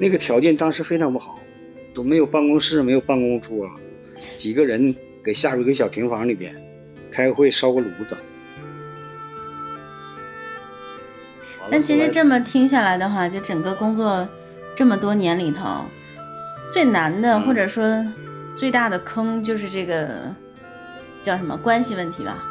那个条件当时非常不好，都没有办公室，没有办公桌，几个人给下边一个小平房里边开个会，烧个炉子。但其实这么听下来的话，就整个工作这么多年里头，最难的或者说最大的坑就是这个叫什么关系问题吧？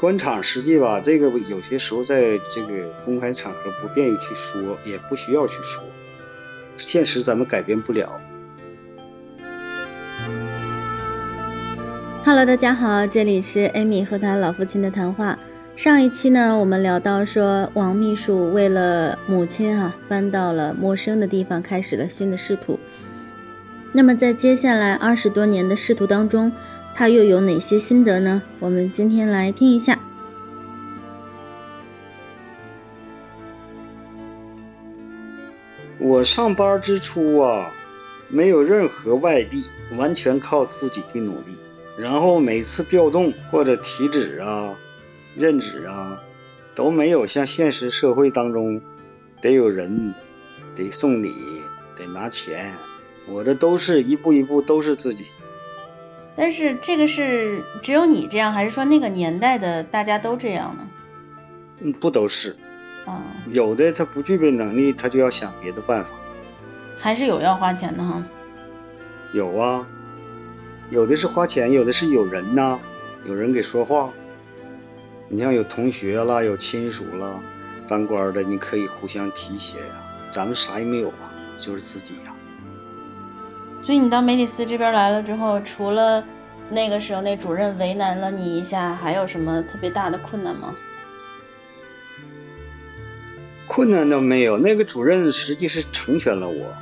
官场实际吧，这个有些时候在这个公开场合不便于去说，也不需要去说，现实咱们改变不了。Hello，大家好，这里是艾米和他老父亲的谈话。上一期呢，我们聊到说，王秘书为了母亲啊，搬到了陌生的地方，开始了新的仕途。那么在接下来二十多年的仕途当中，他又有哪些心得呢？我们今天来听一下。我上班之初啊，没有任何外力，完全靠自己的努力。然后每次调动或者提职啊。任职啊，都没有像现实社会当中，得有人，得送礼，得拿钱，我这都是一步一步都是自己。但是这个是只有你这样，还是说那个年代的大家都这样呢？嗯，不都是。啊。有的他不具备能力，他就要想别的办法。还是有要花钱的哈。有啊，有的是花钱，有的是有人呐，有人给说话。你像有同学啦，有亲属啦，当官的你可以互相提携呀。咱们啥也没有啊，就是自己呀。所以你到梅里斯这边来了之后，除了那个时候那主任为难了你一下，还有什么特别大的困难吗？困难倒没有，那个主任实际是成全了我。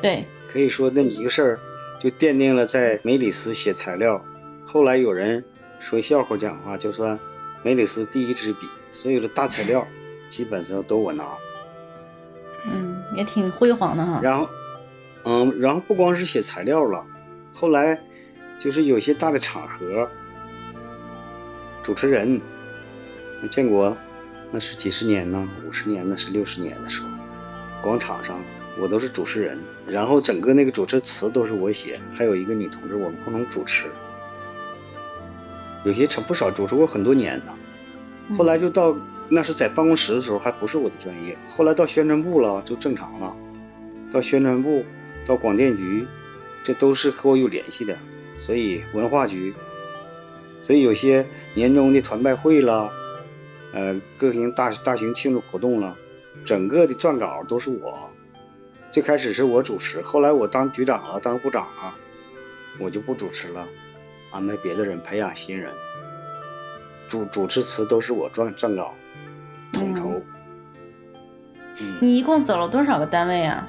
对，可以说那一个事儿就奠定了在梅里斯写材料。后来有人说笑话讲话，就算。梅里斯第一支笔，所有的大材料基本上都我拿。嗯，也挺辉煌的哈。然后，嗯，然后不光是写材料了，后来就是有些大的场合，主持人，建国那是几十年呢，五十年那是六十年的时候，广场上我都是主持人，然后整个那个主持词都是我写，还有一个女同志，我们共同主持。有些成不少，主持过很多年的，后来就到那是在办公室的时候，还不是我的专业。后来到宣传部了，就正常了。到宣传部，到广电局，这都是和我有联系的。所以文化局，所以有些年终的团拜会啦，呃，各型大大型庆祝活动了，整个的撰稿都是我。最开始是我主持，后来我当局长了，当部长了，我就不主持了。安排别的人培养新人，主主持词都是我撰撰稿，统筹。你一共走了多少个单位啊？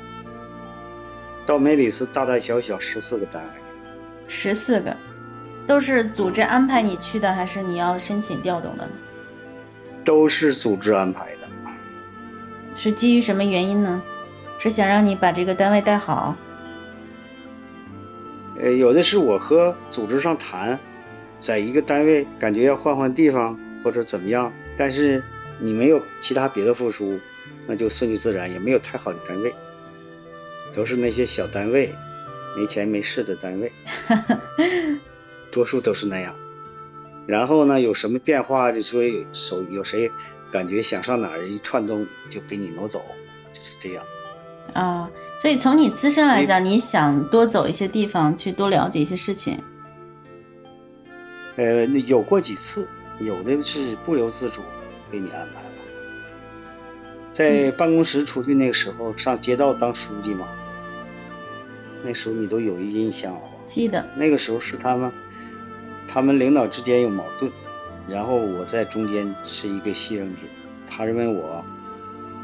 到梅里斯大大小小十四个单位。十四个，都是组织安排你去的，还是你要申请调动的呢？都是组织安排的。是基于什么原因呢？是想让你把这个单位带好？呃，有的是我和组织上谈，在一个单位感觉要换换地方或者怎么样，但是你没有其他别的付出，那就顺其自然，也没有太好的单位，都是那些小单位，没钱没势的单位，多数都是那样。然后呢，有什么变化就说手有谁感觉想上哪儿一串动就给你挪走，就是这样。啊，所以从你自身来讲，你想多走一些地方，去多了解一些事情。呃，有过几次，有的是不由自主的给你安排了。在办公室出去那个时候，上街道当书记嘛，那时候你都有印象了吧？记得。那个时候是他们，他们领导之间有矛盾，然后我在中间是一个牺牲品，他认为我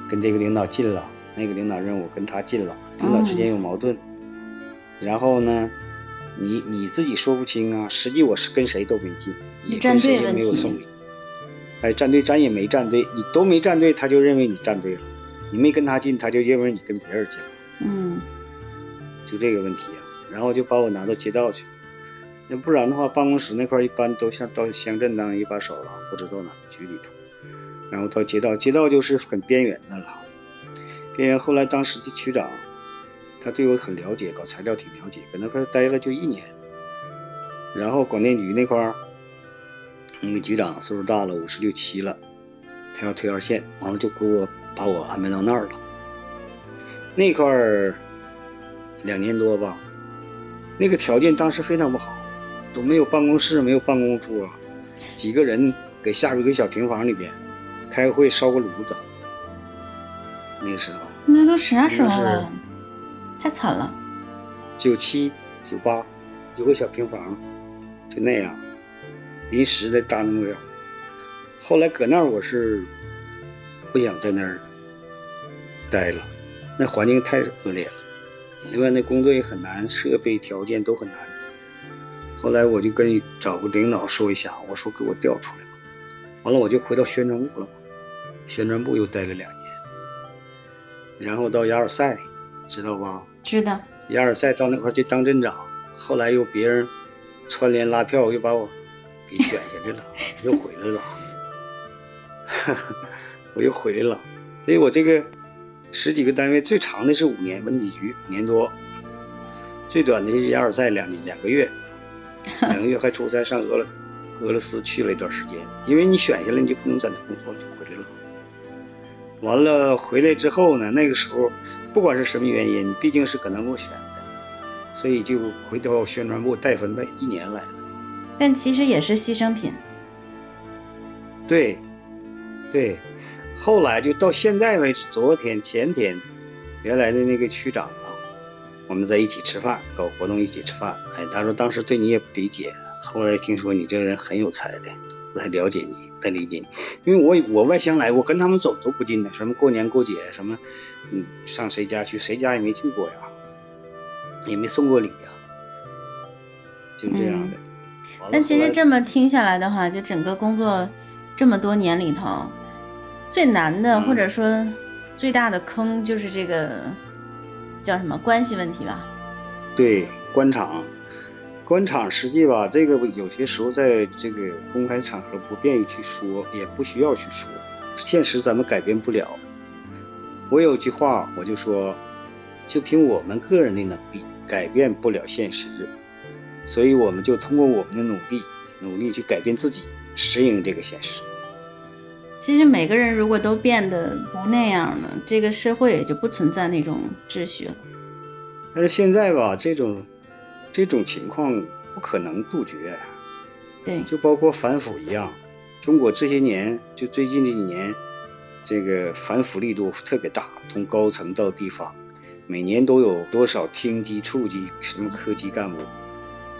跟这个领导近了。那个领导认为我跟他近了，领导之间有矛盾，然后呢，你你自己说不清啊。实际我是跟谁都没近，也跟谁也没有送礼。哎，站队咱也没站队，你都没站队，他就认为你站队了。你没跟他进，他就认为你跟别人进了。嗯，就这个问题啊。然后就把我拿到街道去，要不然的话，办公室那块一般都像到乡镇当一把手了，或者到哪个局里头，然后到街道，街道就是很边缘的了。边缘后来当时的区长，他对我很了解，搞材料挺了解，搁那块待了就一年。然后广电局那块儿，那个局长岁数大了，五十六七了，他要退二线，完了就给我把我安排到那儿了。那块儿两年多吧，那个条件当时非常不好，都没有办公室，没有办公桌，几个人给下边一个小平房里边开个会，烧个炉子。那个时候，那都啥时候了？太惨了。九七九八，有个小平房，就那样，临时的搭那个。后来搁那儿，我是不想在那儿待了，那环境太恶劣了。另外，那工作也很难，设备条件都很难。后来我就跟找个领导说一下，我说给我调出来吧。完了，我就回到宣传部了嘛，宣传部又待了两年。然后到雅尔赛，知道吧？知道。雅尔赛到那块去当镇长，后来又别人串联拉票，又把我给选下来了，又回来了。我又回来了，所以我这个十几个单位最长的是五年，文体局五年多，最短的是雅尔赛两年两个月，两个月还出差上俄了俄罗斯去了一段时间，因为你选下来你就不能在那工作，就回来了。完了回来之后呢，那个时候不管是什么原因，毕竟是搁那给我选的，所以就回到宣传部带分配，一年来的。但其实也是牺牲品。对，对，后来就到现在为止，昨天前天，原来的那个区长啊，我们在一起吃饭，搞活动一起吃饭。哎，他说当时对你也不理解，后来听说你这个人很有才的。不太了解你，不太理解你，因为我我外乡来，我跟他们走都不近的，什么过年过节，什么嗯上谁家去，谁家也没去过呀，也没送过礼呀，就这样的。但其实这么听下来的话，就整个工作这么多年里头，最难的或者说最大的坑就是这个叫什么关系问题吧？对，官场。官场实际吧，这个有些时候在这个公开场合不便于去说，也不需要去说。现实咱们改变不了。我有句话，我就说，就凭我们个人的能力改变不了现实，所以我们就通过我们的努力，努力去改变自己，适应这个现实。其实每个人如果都变得不那样了，这个社会也就不存在那种秩序了。但是现在吧，这种。这种情况不可能杜绝，对，就包括反腐一样。中国这些年，就最近这几年，这个反腐力度特别大，从高层到地方，每年都有多少厅级、处级、什么科级干部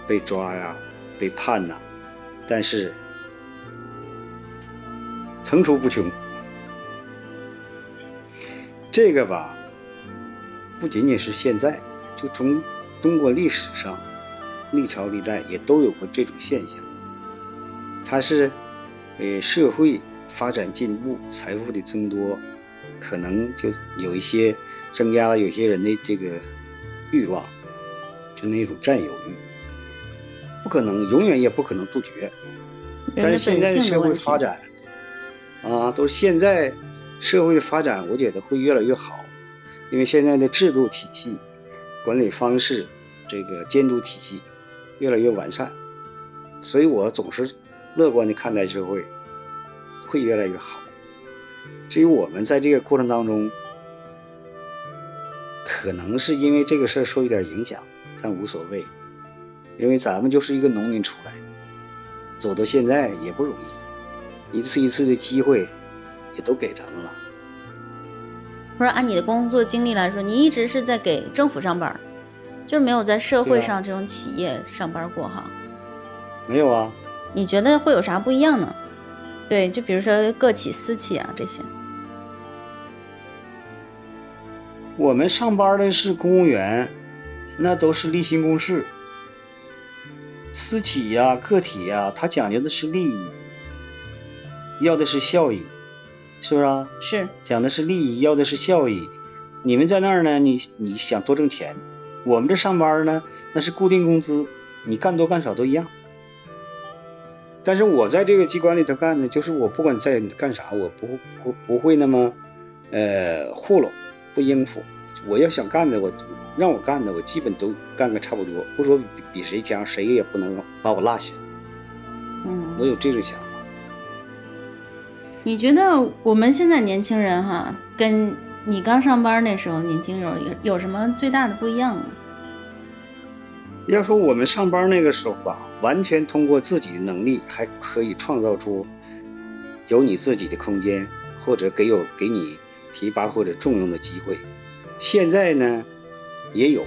被抓呀、被判呐，但是层出不穷。这个吧，不仅仅是现在，就从。中国历史上，历朝历代也都有过这种现象。它是，呃，社会发展进步，财富的增多，可能就有一些增加了有些人的这个欲望，就那种占有欲，不可能，永远也不可能杜绝。但是现在的社会发展，啊，都现在社会的发展，我觉得会越来越好，因为现在的制度体系、管理方式。这个监督体系越来越完善，所以我总是乐观的看待社会会越来越好。至于我们在这个过程当中，可能是因为这个事儿受一点影响，但无所谓，因为咱们就是一个农民出来的，走到现在也不容易，一次一次的机会也都给咱们了。不是按你的工作经历来说，你一直是在给政府上班。就是没有在社会上这种企业上班过哈，没有啊？你觉得会有啥不一样呢？对，就比如说个企、私企啊这些。我们上班的是公务员，那都是例行公事。私企呀、个体呀，它讲究的是利益，要的是效益，是不是啊？是。讲的是利益，要的是效益。你们在那儿呢？你你想多挣钱？我们这上班呢，那是固定工资，你干多干少都一样。但是我在这个机关里头干呢，就是我不管在干啥，我不不不会那么呃糊弄，不应付。我要想干的，我让我干的，我基本都干个差不多，不说比比谁强，谁也不能把我落下。嗯，我有这种想法。你觉得我们现在年轻人哈，跟你刚上班那时候年轻人有有什么最大的不一样吗？要说我们上班那个时候吧，完全通过自己的能力，还可以创造出有你自己的空间，或者给有给你提拔或者重用的机会。现在呢，也有，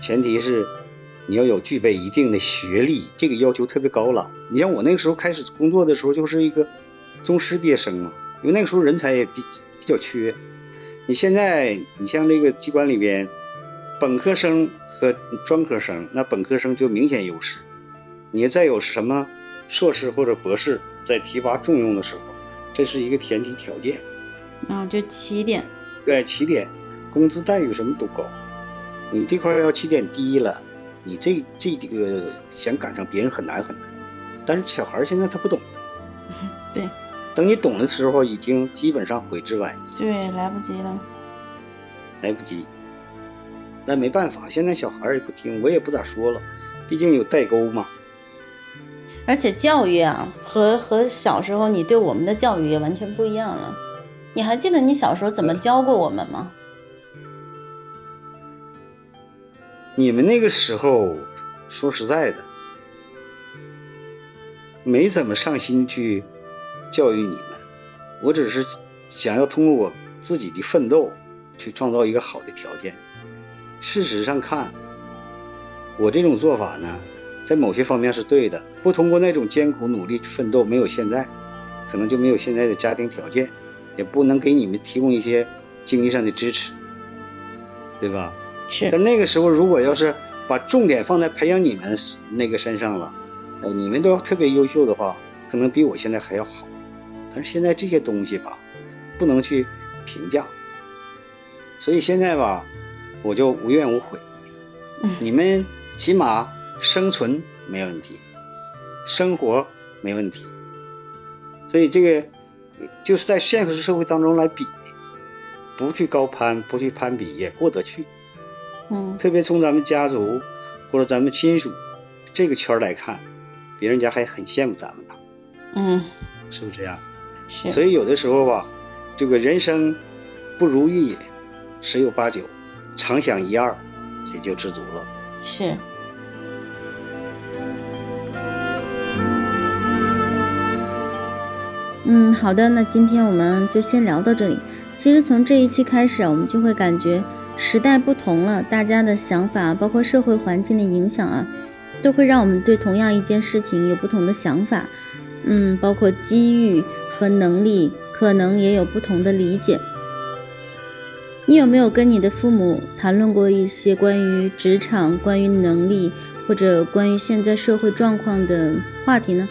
前提是你要有具备一定的学历，这个要求特别高了。你像我那个时候开始工作的时候，就是一个中师毕业生嘛，因为那个时候人才也比比较缺。你现在，你像这个机关里边，本科生。和专科生，那本科生就明显优势。你再有什么硕士或者博士，在提拔重用的时候，这是一个前提条件。啊，就起点。对，起点，工资待遇什么都高。你这块要起点低了，你这这个想赶上别人很难很难。但是小孩现在他不懂。对。等你懂的时候，已经基本上悔之晚矣。对，来不及了。来不及。那没办法，现在小孩也不听，我也不咋说了，毕竟有代沟嘛。而且教育啊，和和小时候你对我们的教育也完全不一样了。你还记得你小时候怎么教过我们吗？你们那个时候，说实在的，没怎么上心去教育你们。我只是想要通过我自己的奋斗，去创造一个好的条件。事实上看，我这种做法呢，在某些方面是对的。不通过那种艰苦努力奋斗，没有现在，可能就没有现在的家庭条件，也不能给你们提供一些经济上的支持，对吧？是。但那个时候，如果要是把重点放在培养你们那个身上了，呃，你们都要特别优秀的话，可能比我现在还要好。但是现在这些东西吧，不能去评价，所以现在吧。我就无怨无悔，你们起码生存没问题，生活没问题，所以这个就是在现实社会当中来比，不去高攀，不去攀比也过得去。嗯，特别从咱们家族或者咱们亲属这个圈来看，别人家还很羡慕咱们呢。嗯，是不是这样？是。所以有的时候吧，这个人生不如意十有八九。常想一二，也就知足了。是。嗯，好的，那今天我们就先聊到这里。其实从这一期开始，我们就会感觉时代不同了，大家的想法，包括社会环境的影响啊，都会让我们对同样一件事情有不同的想法。嗯，包括机遇和能力，可能也有不同的理解。你有没有跟你的父母谈论过一些关于职场、关于能力或者关于现在社会状况的话题呢？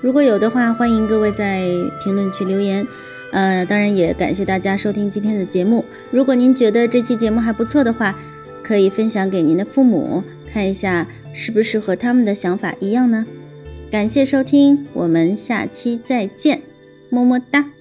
如果有的话，欢迎各位在评论区留言。呃，当然也感谢大家收听今天的节目。如果您觉得这期节目还不错的话，可以分享给您的父母看一下，是不是和他们的想法一样呢？感谢收听，我们下期再见，么么哒。